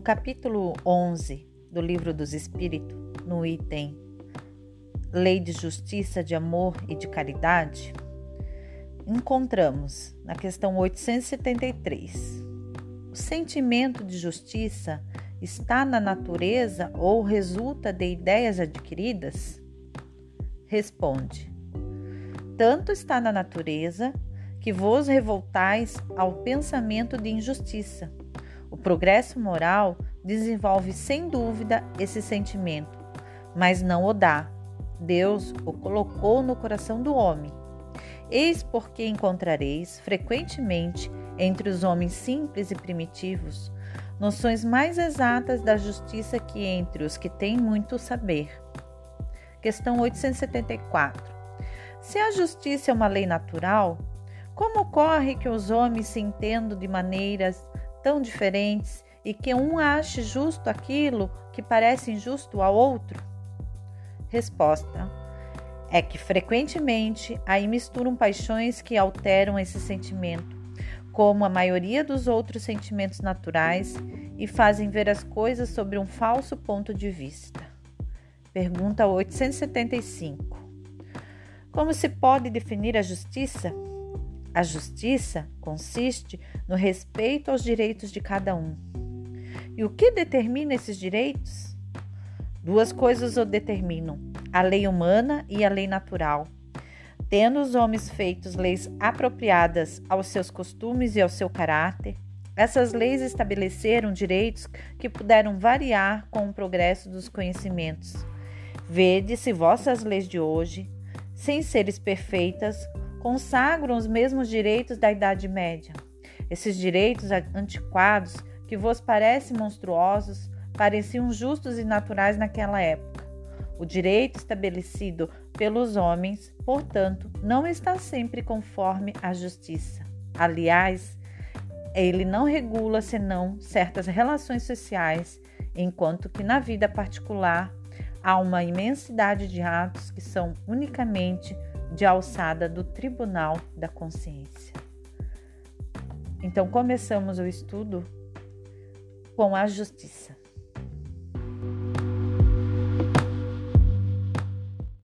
capítulo 11 do Livro dos Espíritos, no item Lei de Justiça, de Amor e de Caridade, encontramos na questão 873. O sentimento de justiça está na natureza ou resulta de ideias adquiridas? Responde: Tanto está na natureza que vos revoltais ao pensamento de injustiça. O progresso moral desenvolve sem dúvida esse sentimento, mas não o dá. Deus o colocou no coração do homem. Eis porque encontrareis frequentemente entre os homens simples e primitivos noções mais exatas da justiça que entre os que têm muito saber. Questão 874. Se a justiça é uma lei natural, como ocorre que os homens se entendam de maneiras tão diferentes e que um ache justo aquilo que parece injusto ao outro? Resposta: É que frequentemente aí misturam paixões que alteram esse sentimento, como a maioria dos outros sentimentos naturais, e fazem ver as coisas sobre um falso ponto de vista. Pergunta 875. Como se pode definir a justiça? A justiça consiste no respeito aos direitos de cada um. E o que determina esses direitos? Duas coisas o determinam: a lei humana e a lei natural. Tendo os homens feitos leis apropriadas aos seus costumes e ao seu caráter, essas leis estabeleceram direitos que puderam variar com o progresso dos conhecimentos. Vede se vossas leis de hoje, sem seres perfeitas, consagram os mesmos direitos da Idade Média. Esses direitos antiquados, que vos parecem monstruosos, pareciam justos e naturais naquela época. O direito estabelecido pelos homens, portanto, não está sempre conforme a justiça. Aliás, ele não regula senão certas relações sociais, enquanto que na vida particular há uma imensidade de atos que são unicamente de alçada do Tribunal da Consciência. Então, começamos o estudo com a justiça.